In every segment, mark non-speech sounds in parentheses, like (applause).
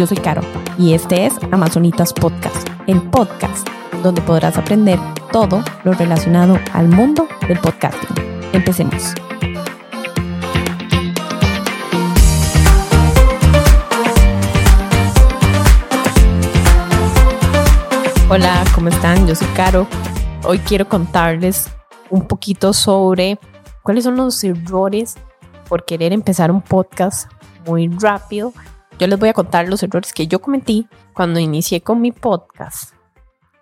Yo soy Caro y este es Amazonitas Podcast, el podcast donde podrás aprender todo lo relacionado al mundo del podcasting. Empecemos. Hola, ¿cómo están? Yo soy Caro. Hoy quiero contarles un poquito sobre cuáles son los errores por querer empezar un podcast muy rápido. Yo les voy a contar los errores que yo cometí cuando inicié con mi podcast,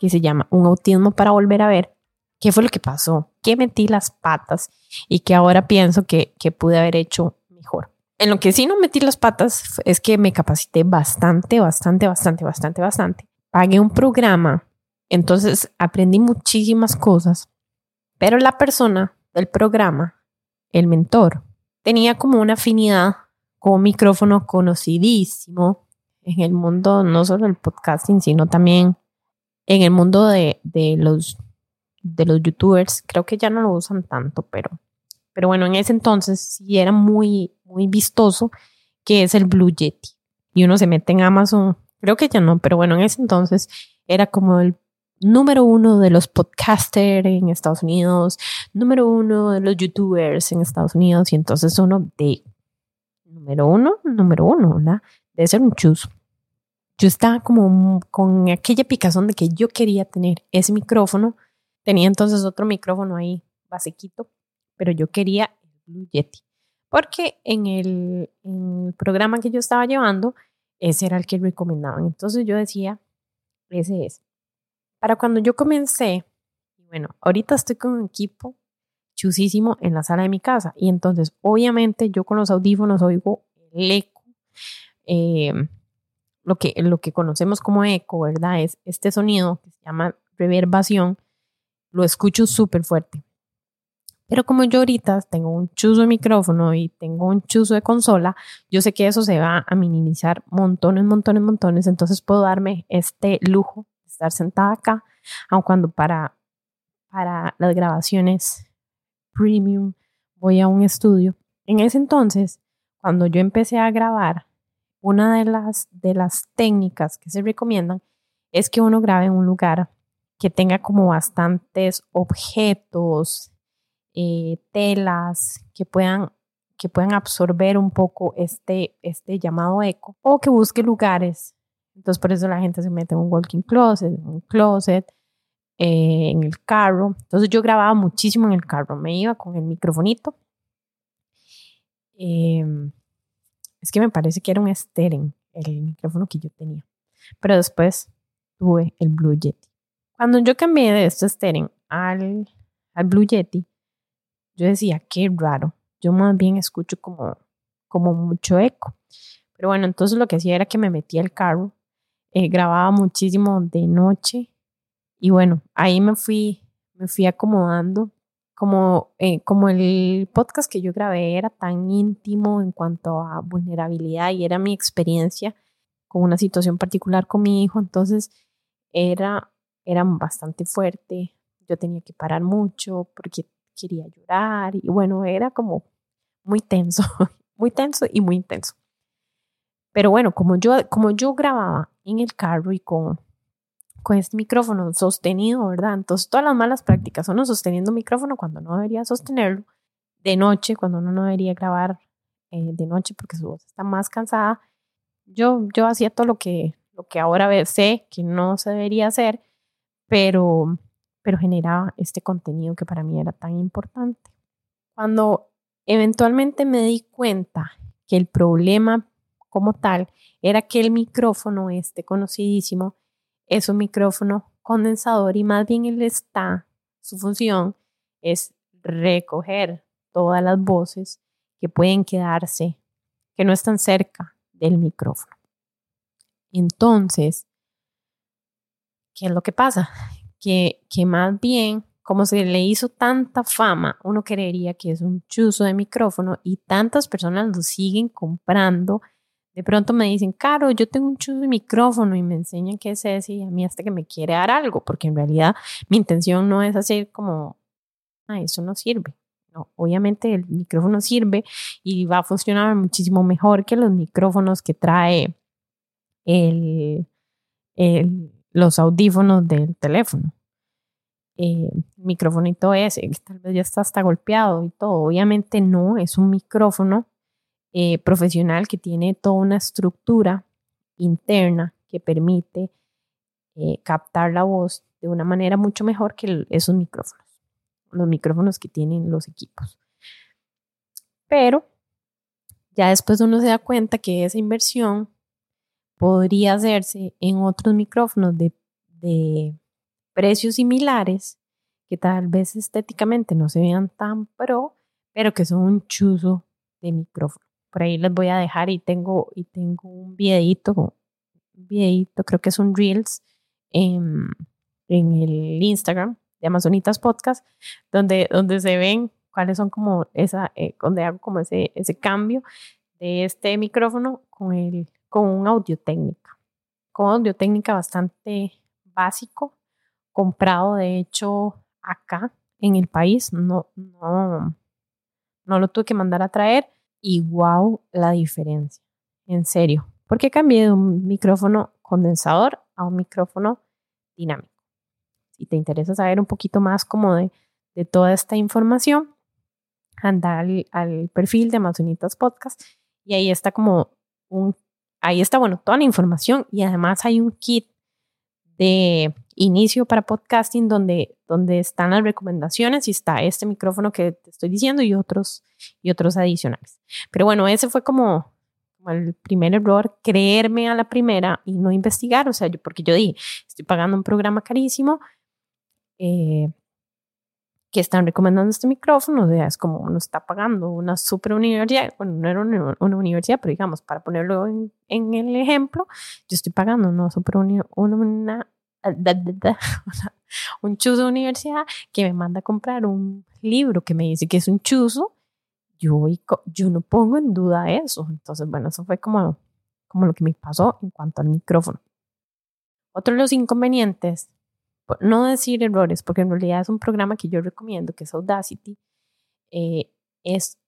que se llama Un autismo para volver a ver. ¿Qué fue lo que pasó? ¿Qué metí las patas? Y que ahora pienso que, que pude haber hecho mejor. En lo que sí no metí las patas es que me capacité bastante, bastante, bastante, bastante, bastante. Pagué un programa, entonces aprendí muchísimas cosas, pero la persona del programa, el mentor, tenía como una afinidad con un micrófono conocidísimo en el mundo, no solo del podcasting, sino también en el mundo de, los, de los youtubers. Creo que ya no lo usan tanto, pero, pero bueno, en ese entonces sí era muy, muy vistoso, que es el Blue Yeti. Y uno se mete en Amazon, creo que ya no, pero bueno, en ese entonces era como el número uno de los podcasters en Estados Unidos, número uno de los youtubers en Estados Unidos, y entonces uno de número uno, número uno, ¿verdad? Debe ser un chuzo. Yo estaba como con aquella picazón de que yo quería tener ese micrófono. Tenía entonces otro micrófono ahí, basiquito, pero yo quería el Blue Yeti. Porque en el, en el programa que yo estaba llevando, ese era el que recomendaban. Entonces yo decía, ese es. Para cuando yo comencé, bueno, ahorita estoy con un equipo chusísimo en la sala de mi casa y entonces obviamente yo con los audífonos oigo el eco, eh, lo, que, lo que conocemos como eco, ¿verdad? Es este sonido que se llama reverbación, lo escucho súper fuerte. Pero como yo ahorita tengo un chuzo de micrófono y tengo un chuzo de consola, yo sé que eso se va a minimizar montones, montones, montones, entonces puedo darme este lujo estar sentada acá, aun cuando para, para las grabaciones premium voy a un estudio. En ese entonces, cuando yo empecé a grabar, una de las, de las técnicas que se recomiendan es que uno grabe en un lugar que tenga como bastantes objetos, eh, telas que puedan, que puedan absorber un poco este, este llamado eco o que busque lugares entonces por eso la gente se mete en un walking closet, en un closet, eh, en el carro. Entonces yo grababa muchísimo en el carro. Me iba con el microfonito. Em, es que me parece que era un Steren, el micrófono que yo tenía. Pero después tuve el Blue Yeti. Cuando yo cambié de este Steren al, al Blue Yeti, yo decía, qué raro. Yo más bien escucho como, como mucho eco. Pero bueno, entonces lo que hacía era que me metía el carro eh, grababa muchísimo de noche y bueno, ahí me fui, me fui acomodando. Como, eh, como el podcast que yo grabé era tan íntimo en cuanto a vulnerabilidad y era mi experiencia con una situación particular con mi hijo, entonces era, era bastante fuerte. Yo tenía que parar mucho porque quería llorar y bueno, era como muy tenso, (laughs) muy tenso y muy intenso. Pero bueno, como yo, como yo grababa en el carro y con, con este micrófono sostenido, ¿verdad? Entonces todas las malas prácticas son sosteniendo micrófono cuando no debería sostenerlo, de noche, cuando uno no debería grabar eh, de noche porque su voz está más cansada. Yo, yo hacía todo lo que, lo que ahora sé que no se debería hacer, pero, pero generaba este contenido que para mí era tan importante. Cuando eventualmente me di cuenta que el problema como tal era que el micrófono, este conocidísimo, es un micrófono condensador y más bien él está, su función es recoger todas las voces que pueden quedarse, que no están cerca del micrófono. Entonces, ¿qué es lo que pasa? Que, que más bien, como se le hizo tanta fama, uno creería que es un chuzo de micrófono y tantas personas lo siguen comprando de pronto me dicen, Caro, yo tengo un chuzo de micrófono y me enseñan qué es ese y a mí hasta que me quiere dar algo, porque en realidad mi intención no es hacer como, ah, eso no sirve. No, obviamente el micrófono sirve y va a funcionar muchísimo mejor que los micrófonos que trae el, los audífonos del teléfono. Eh, micrófonito ese, que tal vez ya está hasta golpeado y todo. Obviamente no, es un micrófono eh, profesional que tiene toda una estructura interna que permite eh, captar la voz de una manera mucho mejor que esos micrófonos, los micrófonos que tienen los equipos. Pero ya después uno se da cuenta que esa inversión podría hacerse en otros micrófonos de, de precios similares que tal vez estéticamente no se vean tan pro, pero que son un chuzo de micrófono. Por ahí les voy a dejar y tengo, y tengo un videito, un videito, creo que es un Reels en, en el Instagram de Amazonitas Podcast, donde, donde se ven cuáles son como esa, eh, donde hago como ese, ese cambio de este micrófono con, el, con un audio técnica, con audio técnica bastante básico, comprado de hecho acá en el país, no, no, no lo tuve que mandar a traer y wow la diferencia, en serio, porque cambié de un micrófono condensador a un micrófono dinámico. Si te interesa saber un poquito más como de, de toda esta información, anda al, perfil de Amazonitas Podcast y ahí está como un, ahí está, bueno, toda la información y además hay un kit de inicio para podcasting donde, donde están las recomendaciones y está este micrófono que te estoy diciendo y otros, y otros adicionales. Pero bueno, ese fue como, el primer error, creerme a la primera y no investigar, o sea, yo, porque yo dije, estoy pagando un programa carísimo, eh, que están recomendando este micrófono, o sea, es como uno está pagando una super universidad, bueno, no era una, universidad, pero digamos, para ponerlo en, en, el ejemplo, yo estoy pagando una super una, una, (laughs) un chuzo de universidad que me manda a comprar un libro que me dice que es un chuzo, yo, yo no pongo en duda eso. Entonces, bueno, eso fue como, como lo que me pasó en cuanto al micrófono. Otro de los inconvenientes no decir errores, porque en realidad es un programa que yo recomiendo, que es Audacity. Eh, es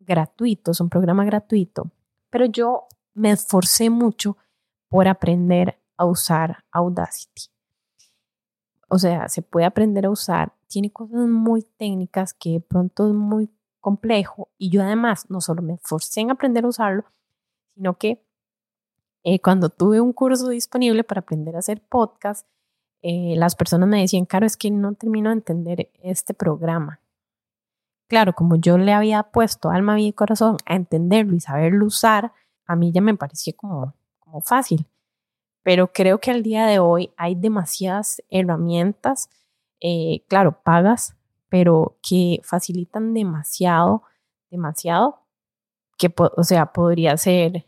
gratuito, es un programa gratuito, pero yo me esforcé mucho por aprender a usar Audacity. O sea, se puede aprender a usar, tiene cosas muy técnicas que pronto es muy complejo y yo además no solo me esforcé en aprender a usarlo, sino que eh, cuando tuve un curso disponible para aprender a hacer podcast, eh, las personas me decían, Caro, es que no termino de entender este programa. Claro, como yo le había puesto alma, vida y corazón a entenderlo y saberlo usar, a mí ya me parecía como fácil. Pero creo que al día de hoy hay demasiadas herramientas, eh, claro, pagas, pero que facilitan demasiado, demasiado, que, o sea, podría ser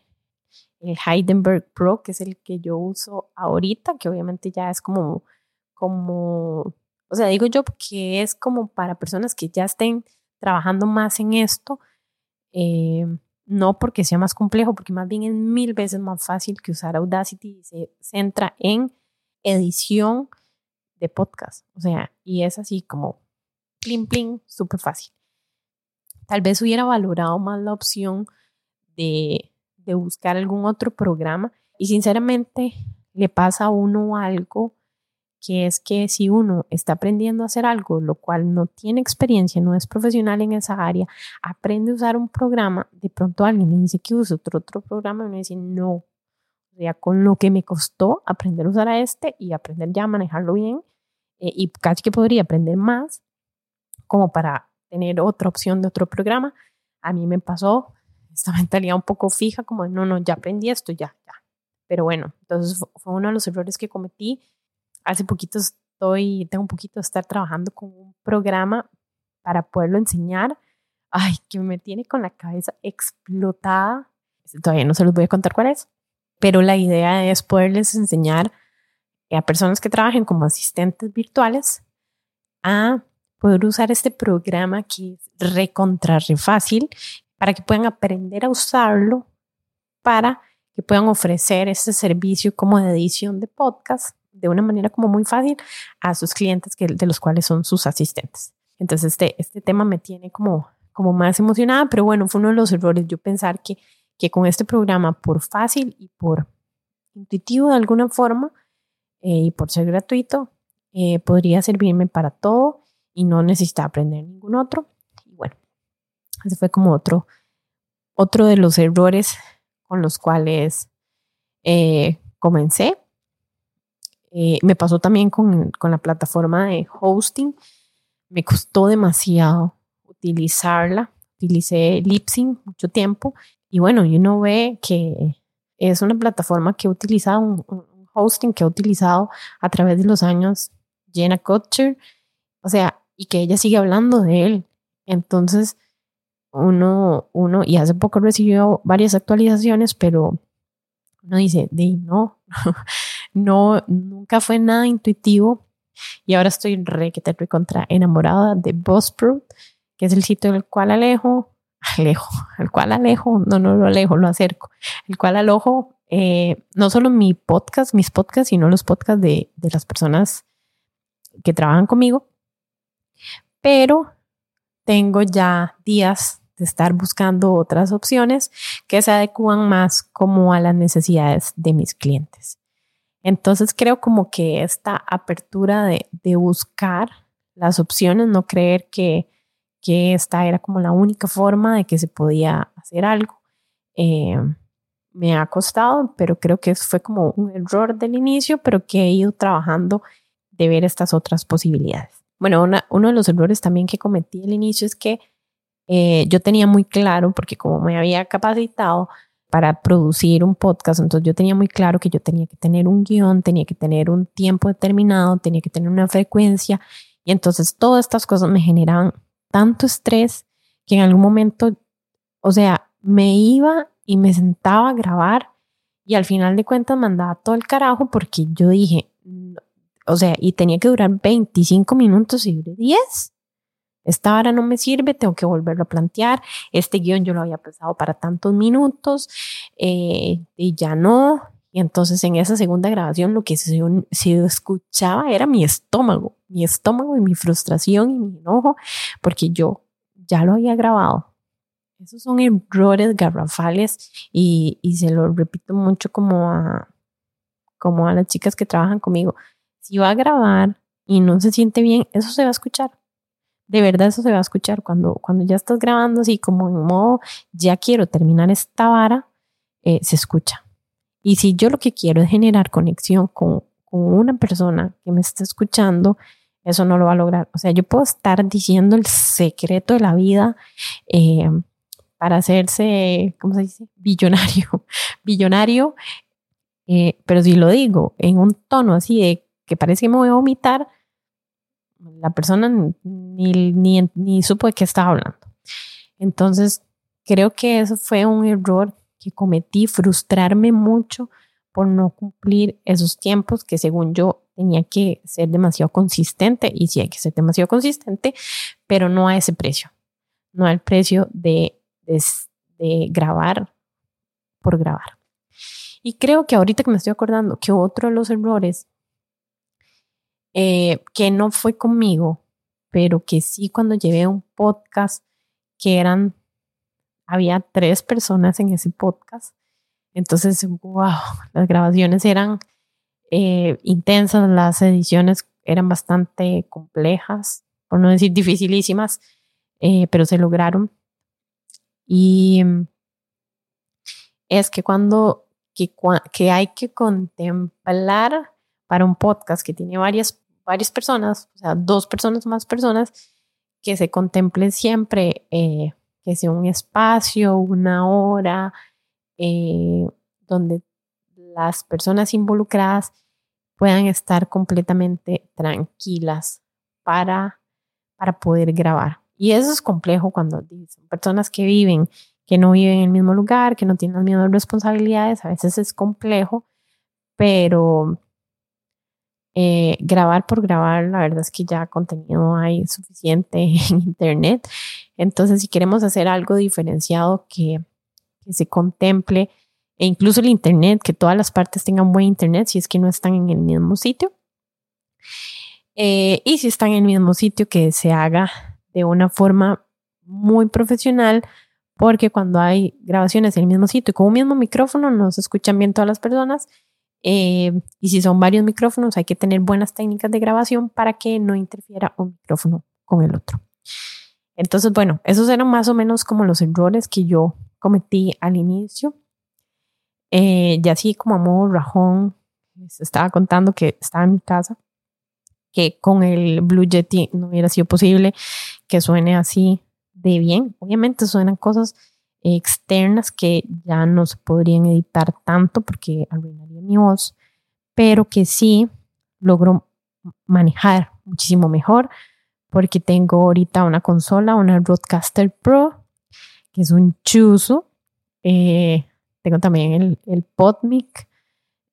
el Heidenberg Pro, que es el que yo uso ahorita, que obviamente ya es como, como, o sea, digo yo que es como para personas que ya estén trabajando más en esto, eh, no porque sea más complejo, porque más bien es mil veces más fácil que usar Audacity y se centra en edición de podcast, o sea, y es así como plim plim, súper fácil. Tal vez hubiera valorado más la opción de de buscar algún otro programa y sinceramente le pasa a uno algo que es que si uno está aprendiendo a hacer algo, lo cual no tiene experiencia, no es profesional en esa área, aprende a usar un programa, de pronto alguien me dice que use otro, otro programa y me dice no. Sea, con lo que me costó aprender a usar a este y aprender ya a manejarlo bien, eh, y casi que podría aprender más, como para tener otra opción de otro programa, a mí me pasó esta (laughs) mentalidad un poco fija, como no, no, ya aprendí esto, ya, ya. Pero bueno, entonces fue uno de los errores que cometí. Hace poquito estoy, tengo un poquito de estar trabajando con un programa para poderlo enseñar. Ay, que me tiene con la cabeza explotada. Todavía no se los voy a contar cuál es, pero la idea es poderles enseñar a personas que trabajen como asistentes virtuales a poder usar este programa que es recontra re fácil para que puedan aprender a usarlo, para que puedan ofrecer este servicio como de edición de podcast de una manera como muy fácil a sus clientes que, de los cuales son sus asistentes. Entonces este, este tema me tiene como, como más emocionada, pero bueno, fue uno de los errores yo pensar que, que con este programa por fácil y por intuitivo de alguna forma eh, y por ser gratuito, eh, podría servirme para todo y no necesitaba aprender ningún otro. Y bueno, ese fue como otro, otro de los errores con los cuales eh, comencé. Me pasó también con, con la plataforma de hosting. Me costó demasiado utilizarla. Utilicé Lipsync mucho tiempo y bueno, uno ve que es una plataforma que he utilizado, un, hosting que ha utilizado a través de los años Jenna Kutcher, o sea, y que ella sigue hablando de él. Entonces, uno, uno, y hace poco recibió varias actualizaciones, pero uno dice, de no, (laughs) no, nunca fue nada intuitivo. Y ahora estoy re que te contra enamorada de Buzzsprout, que es el sitio del cual alejo alejo, (laughs) el cual alejo, no, no lo alejo, lo acerco, el cual alojo eh, no solo mi podcast, mis podcasts, sino los podcasts de, de las personas que trabajan conmigo, pero tengo ya días de estar buscando otras opciones que se adecuan más como a las necesidades de mis clientes. Entonces creo como que esta apertura de, buscar las opciones, no creer que que esta era como la única forma de que se podía hacer algo. Eh, me ha costado, pero creo que fue como un error del inicio, pero que he ido trabajando de ver estas otras posibilidades. Bueno, uno de los errores también que cometí al inicio es que eh, yo tenía muy claro, porque como me había capacitado para producir un podcast, entonces yo tenía muy claro que yo tenía que tener un guion, tenía que tener un tiempo determinado, tenía que tener una frecuencia, y entonces todas estas cosas me generaban tanto estrés que en algún momento, o sea, me iba y me sentaba a grabar y al final de cuentas mandaba todo el carajo porque yo dije, o sea, y tenía que durar 25 minutos y duré 10. Esta hora no me sirve, tengo que volverlo a plantear. Este guion yo lo había pensado para tantos minutos eh, y ya no. Y entonces en esa segunda grabación lo que se, escuchaba era mi estómago, mi estómago y mi frustración y mi enojo, porque yo ya lo había grabado. Esos son errores garrafales y, y se lo repito mucho como a, como a las chicas que trabajan conmigo. Si va a grabar y no se siente bien, eso se va a escuchar. De verdad eso se va a escuchar cuando, cuando ya estás grabando así como en modo, ya quiero terminar esta vara, eh, se escucha y si yo lo que quiero es generar conexión con, una persona que me está escuchando, eso no lo va a lograr. O sea, yo puedo estar diciendo el secreto de la vida eh, para hacerse, ¿cómo se dice? Billonario. (laughs) Billonario. Eh, pero si lo digo en un tono así de que parece que me voy a vomitar, la persona ni, ni, supo de qué estaba hablando. Entonces, creo que eso fue un error que cometí, frustrarme mucho por no cumplir esos tiempos que según yo tenía que ser demasiado consistente y sí hay que ser demasiado consistente, pero no a ese precio, no al precio de, de, grabar por grabar. Y creo que ahorita que me estoy acordando que otro de los errores eh, que no fue conmigo, pero que sí cuando llevé un podcast que eran había tres personas en ese podcast. Entonces, wow, las grabaciones eran eh, intensas, las ediciones eran bastante complejas, por no decir dificilísimas, eh, pero se lograron. Y es que cuando que, que hay que contemplar para un podcast que tiene varias, varias personas, o sea, dos personas más personas, que se contemple siempre eh, que sea un espacio, una hora, eh, donde las personas involucradas puedan estar completamente tranquilas para, para poder grabar. Y eso es complejo cuando son personas que viven, que no viven en el mismo lugar, que no tienen las mismas responsabilidades, a veces es complejo, pero eh, grabar por grabar, la verdad es que ya contenido hay suficiente (laughs) en Internet. Entonces, si queremos hacer algo diferenciado que, se contemple, e incluso el Internet, que todas las partes tengan buen Internet, si es que no están en el mismo sitio. Eh, y si están en el mismo sitio, que se haga de una forma muy profesional, porque cuando hay grabaciones en el mismo sitio y con un mismo micrófono no se escuchan bien todas las personas Eh, y si son varios micrófonos, hay que tener buenas técnicas de grabación para que no interfiera un micrófono con el otro. Entonces, bueno, esos eran más o menos como los errores que yo cometí al inicio. Eh, y así como a modo rajón, les estaba contando que estaba en mi casa, que con el Blue Yeti no hubiera sido posible que suene así de bien. Obviamente suenan cosas externas que ya no se podrían editar tanto porque arruinaría mi voz, pero que sí logro manejar muchísimo mejor porque tengo ahorita una consola, una Roadcaster Pro, que es un chuzo. Eh, tengo también el, PodMic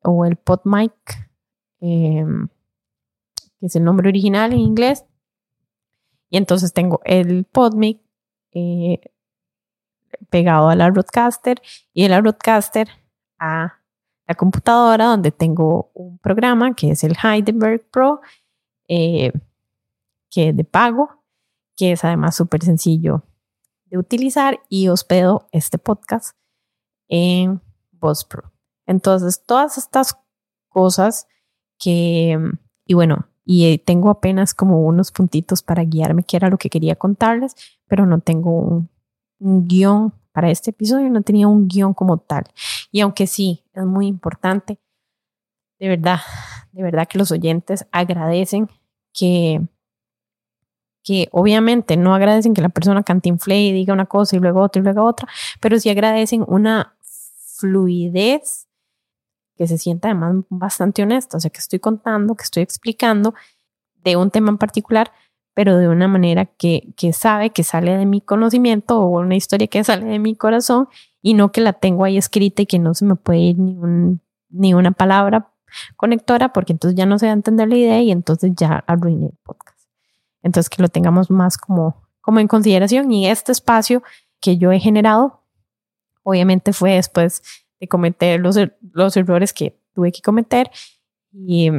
o el PodMic, eh, que es el nombre original en inglés. Y entonces tengo el PodMic eh, pegado a la Roadcaster y el Roadcaster a la computadora donde tengo un programa que es el Heidelberg Pro, eh, que es de pago, que es además súper sencillo de utilizar y hospedo este podcast en Voz Pro. Entonces, todas estas cosas que, y bueno, y tengo apenas como unos puntitos para guiarme, que era lo que quería contarles, pero no tengo un, un guion para este episodio, no tenía un guion como tal. Y aunque sí, es muy importante, de verdad, de verdad que los oyentes agradecen que, que obviamente no agradecen que la persona cantinfle y diga una cosa y luego otra y luego otra, pero sí agradecen una fluidez que se sienta además bastante honesta, o sea, que estoy contando, que estoy explicando de un tema en particular, pero de una manera que, que sabe que sale de mi conocimiento o una historia que sale de mi corazón y no que la tengo ahí escrita y que no se me puede ir ni, un, ni una palabra conectora porque entonces ya no se va a entender la idea y entonces ya arruiné el podcast. Entonces que lo tengamos más como, como en consideración y este espacio que yo he generado obviamente fue después de cometer los, er, los errores que tuve que cometer y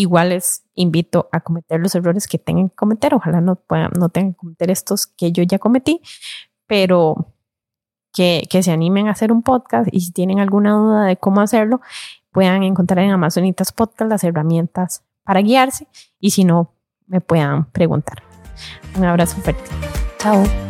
igual les invito a cometer los errores que tengan que cometer. Ojalá no, puedan, no tengan que cometer estos que yo ya cometí, pero que, que, se animen a hacer un podcast y si tienen alguna duda de cómo hacerlo, puedan encontrar en Amazonitas Podcast las herramientas para guiarse y si no, me puedan preguntar. Un abrazo fuerte. Chao.